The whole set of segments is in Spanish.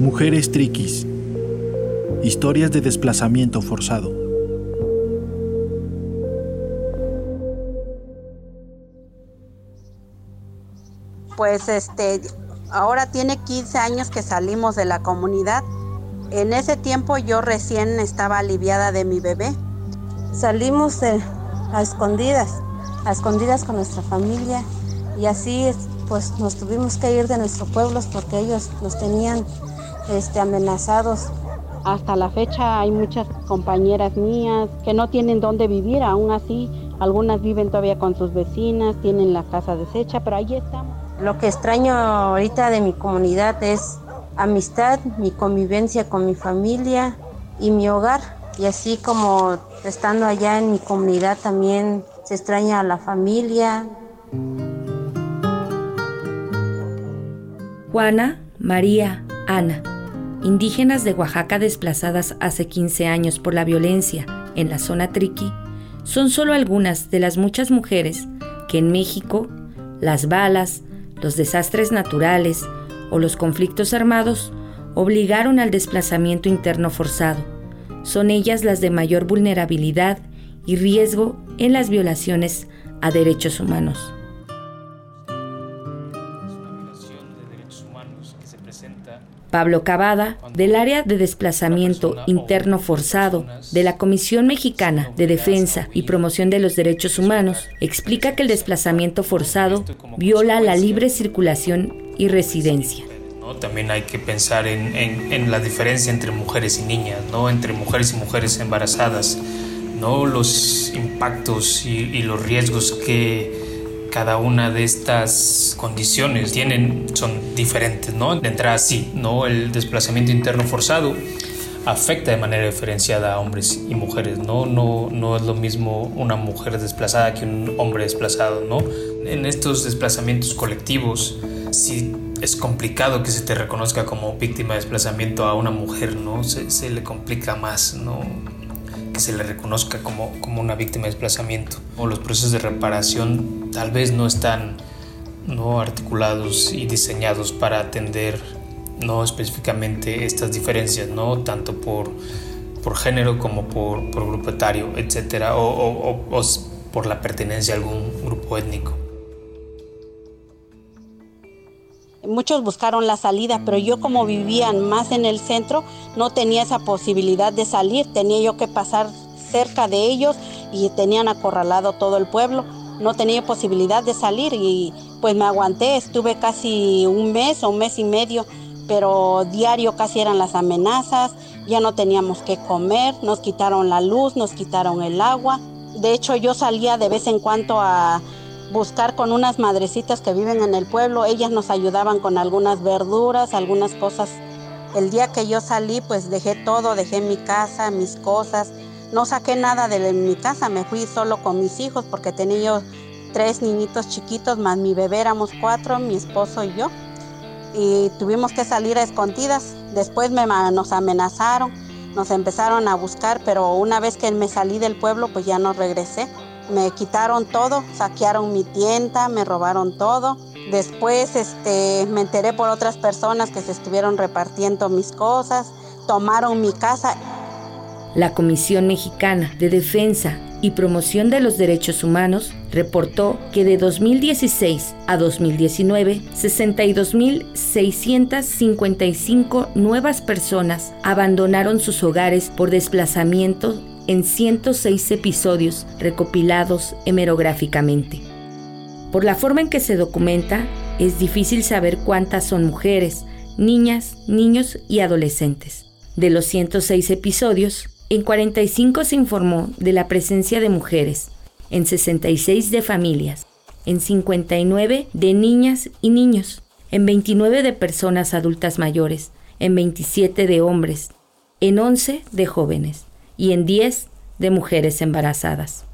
Mujeres triquis. Historias de desplazamiento forzado. Pues este, ahora tiene 15 años que salimos de la comunidad. En ese tiempo yo recién estaba aliviada de mi bebé. Salimos a escondidas, a escondidas con nuestra familia y así pues nos tuvimos que ir de nuestros pueblos porque ellos nos tenían este, amenazados. Hasta la fecha hay muchas compañeras mías que no tienen dónde vivir, aún así algunas viven todavía con sus vecinas, tienen la casa deshecha, pero ahí estamos. Lo que extraño ahorita de mi comunidad es amistad, mi convivencia con mi familia y mi hogar. Y así como estando allá en mi comunidad también se extraña a la familia. Juana, María, Ana, indígenas de Oaxaca desplazadas hace 15 años por la violencia en la zona Triqui, son solo algunas de las muchas mujeres que en México las balas, los desastres naturales o los conflictos armados obligaron al desplazamiento interno forzado. Son ellas las de mayor vulnerabilidad y riesgo en las violaciones a derechos humanos. Pablo Cavada, del área de desplazamiento interno forzado de la Comisión Mexicana de Defensa y Promoción de los Derechos Humanos, explica que el desplazamiento forzado viola la libre circulación y residencia. También hay que pensar en, la diferencia entre mujeres y niñas, ¿no? entre mujeres y mujeres embarazadas, ¿no? los impactos y los riesgos que cada una de estas condiciones tienen, son diferentes, ¿no? De entrada sí, ¿no? El desplazamiento interno forzado afecta de manera diferenciada a hombres y mujeres, ¿no? No, no es lo mismo una mujer desplazada que un hombre desplazado, ¿no? En estos desplazamientos colectivos sí es complicado que se te reconozca como víctima de desplazamiento a una mujer, ¿no? Se, se le complica más, ¿no? Se le reconozca como, como una víctima de desplazamiento. O los procesos de reparación tal vez no están no articulados y diseñados para atender no específicamente estas diferencias, no tanto por, por género como por, por grupo etario, etcétera, o, o por la pertenencia a algún grupo étnico. Muchos buscaron la salida, pero yo como vivía más en el centro, no tenía esa posibilidad de salir. Tenía yo que pasar cerca de ellos y tenían acorralado todo el pueblo. No tenía posibilidad de salir y pues me aguanté. Estuve casi un mes o un mes y medio, pero diario casi eran las amenazas. Ya no teníamos que comer, nos quitaron la luz, nos quitaron el agua. De hecho, yo salía de vez en cuando a buscar con unas madrecitas que viven en el pueblo. Ellas nos ayudaban con algunas verduras, algunas cosas. El día que yo salí, pues dejé todo, dejé mi casa, mis cosas. No saqué nada de mi casa, me fui solo con mis hijos porque tenía yo tres niñitos chiquitos, más mi bebé éramos cuatro, mi esposo y yo. Y tuvimos que salir a escondidas. Después nos amenazaron, nos empezaron a buscar, pero una vez que me salí del pueblo, pues ya no regresé. Me quitaron todo, saquearon mi tienda, me robaron todo. Después este, me enteré por otras personas que se estuvieron repartiendo mis cosas, tomaron mi casa. La Comisión Mexicana de Defensa y Promoción de los Derechos Humanos reportó que de 2016 a 2019, 62.655 nuevas personas abandonaron sus hogares por desplazamiento en 106 episodios recopilados hemerográficamente. Por la forma en que se documenta, es difícil saber cuántas son mujeres, niñas, niños y adolescentes. De los 106 episodios, en 45 se informó de la presencia de mujeres, en 66 de familias, en 59 de niñas y niños, en 29 de personas adultas mayores, en 27 de hombres, en 11 de jóvenes y en 10 de mujeres embarazadas.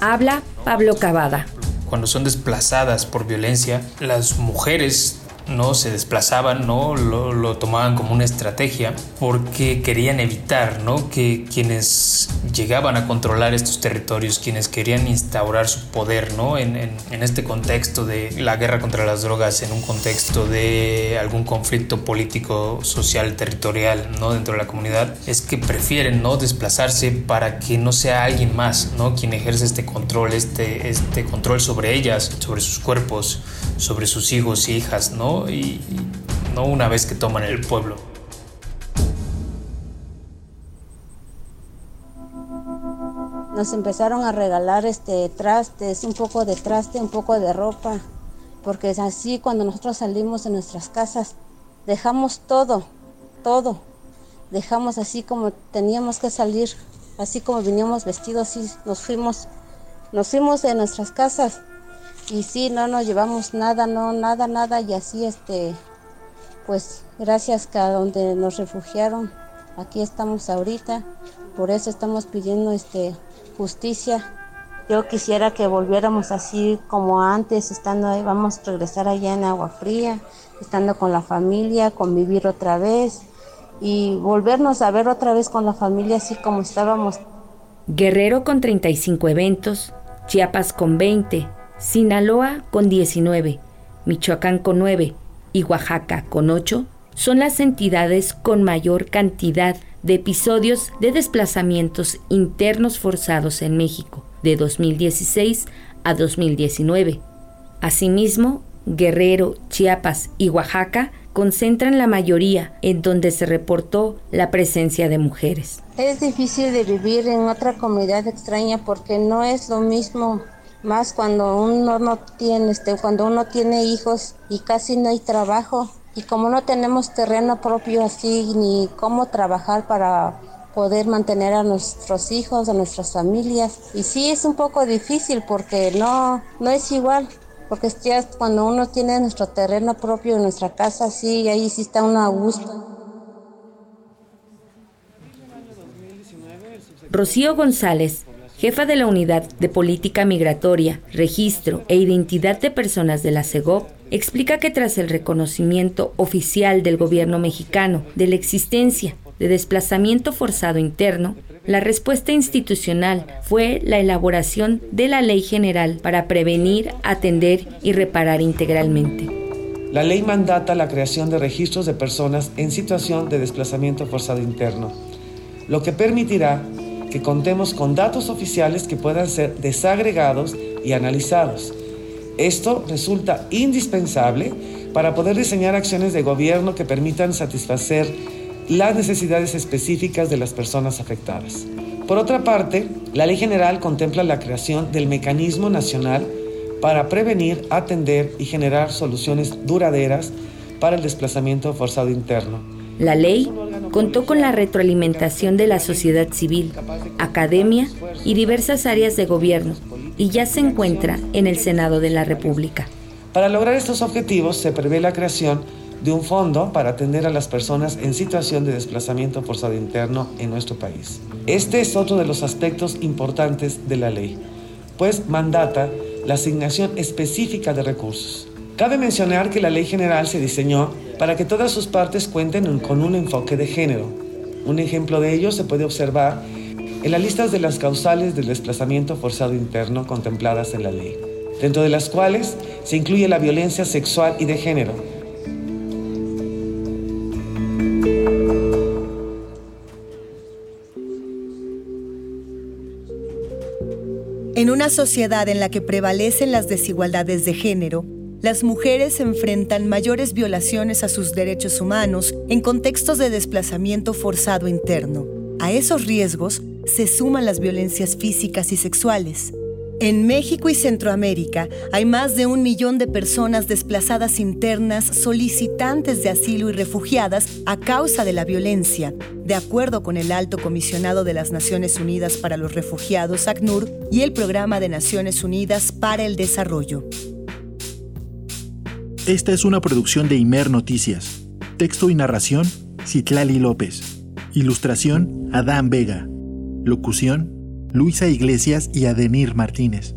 Habla Pablo Cavada. Cuando son desplazadas por violencia, las mujeres no se desplazaban, no lo, tomaban como una estrategia porque querían evitar, ¿no? que quienes llegaban a controlar estos territorios, quienes querían instaurar su poder, ¿no? En, en, este contexto de la guerra contra las drogas, en un contexto de algún conflicto político, social, territorial, ¿no? Dentro de la comunidad, es que prefieren, ¿no? Desplazarse para que no sea alguien más, ¿no? Quien ejerce este control, este, este control sobre ellas, sobre sus cuerpos, sobre sus hijos y hijas, ¿no? Y, no una vez que toman el pueblo. Nos empezaron a regalar este trastes, un poco de traste, un poco de ropa, porque es así cuando nosotros salimos de nuestras casas, dejamos todo, todo. Dejamos así como teníamos que salir, así como veníamos vestidos, y nos fuimos, nos fuimos de nuestras casas y sí, no nos llevamos nada, no, nada, nada, y así, este, pues gracias a donde nos refugiaron, aquí estamos ahorita, por eso estamos pidiendo, este, justicia. Yo quisiera que volviéramos así como antes, estando ahí, vamos a regresar allá en Agua Fría, estando con la familia, convivir otra vez y volvernos a ver otra vez con la familia así como estábamos. Guerrero con 35 eventos, Chiapas con 20, Sinaloa con 19, Michoacán con 9 y Oaxaca con 8 son las entidades con mayor cantidad de episodios de desplazamientos internos forzados en México de 2016 a 2019. Asimismo, Guerrero, Chiapas y Oaxaca concentran la mayoría en donde se reportó la presencia de mujeres. Es difícil de vivir en otra comunidad extraña porque no es lo mismo más cuando uno no tiene, este, cuando uno tiene hijos y casi no hay trabajo y como no tenemos terreno propio así ni cómo trabajar para poder mantener a nuestros hijos, a nuestras familias. Y sí es un poco difícil porque no, no es igual, porque ya cuando uno tiene nuestro terreno propio, nuestra casa, sí, ahí sí está uno a gusto. Rocío González jefa de la Unidad de Política Migratoria, Registro e Identidad de Personas de la CEGOP, explica que tras el reconocimiento oficial del gobierno mexicano de la existencia de desplazamiento forzado interno, la respuesta institucional fue la elaboración de la Ley General para prevenir, atender y reparar integralmente. La ley mandata la creación de registros de personas en situación de desplazamiento forzado interno, lo que permitirá que contemos con datos oficiales que puedan ser desagregados y analizados. Esto resulta indispensable para poder diseñar acciones de gobierno que permitan satisfacer las necesidades específicas de las personas afectadas. Por otra parte, la Ley General contempla la creación del Mecanismo Nacional para prevenir, atender y generar soluciones duraderas para el desplazamiento forzado interno. La ley contó con la retroalimentación de la sociedad civil, academia y diversas áreas de gobierno y ya se encuentra en el Senado de la República. Para lograr estos objetivos se prevé la creación de un fondo para atender a las personas en situación de desplazamiento forzado interno en nuestro país. Este es otro de los aspectos importantes de la ley, pues mandata la asignación específica de recursos. Cabe mencionar que la ley general se diseñó para que todas sus partes cuenten con un enfoque de género. Un ejemplo de ello se puede observar en las listas de las causales del desplazamiento forzado interno contempladas en la ley, dentro de las cuales se incluye la violencia sexual y de género. En una sociedad en la que prevalecen las desigualdades de género, las mujeres enfrentan mayores violaciones a sus derechos humanos en contextos de desplazamiento forzado interno. A esos riesgos se suman las violencias físicas y sexuales. En México y Centroamérica hay más de un millón de personas desplazadas internas solicitantes de asilo y refugiadas a causa de la violencia, de acuerdo con el Alto Comisionado de las Naciones Unidas para los Refugiados, ACNUR, y el Programa de Naciones Unidas para el Desarrollo. Esta es una producción de Imer Noticias. Texto y narración, Citlali López. Ilustración, Adán Vega. Locución, Luisa Iglesias y Adenir Martínez.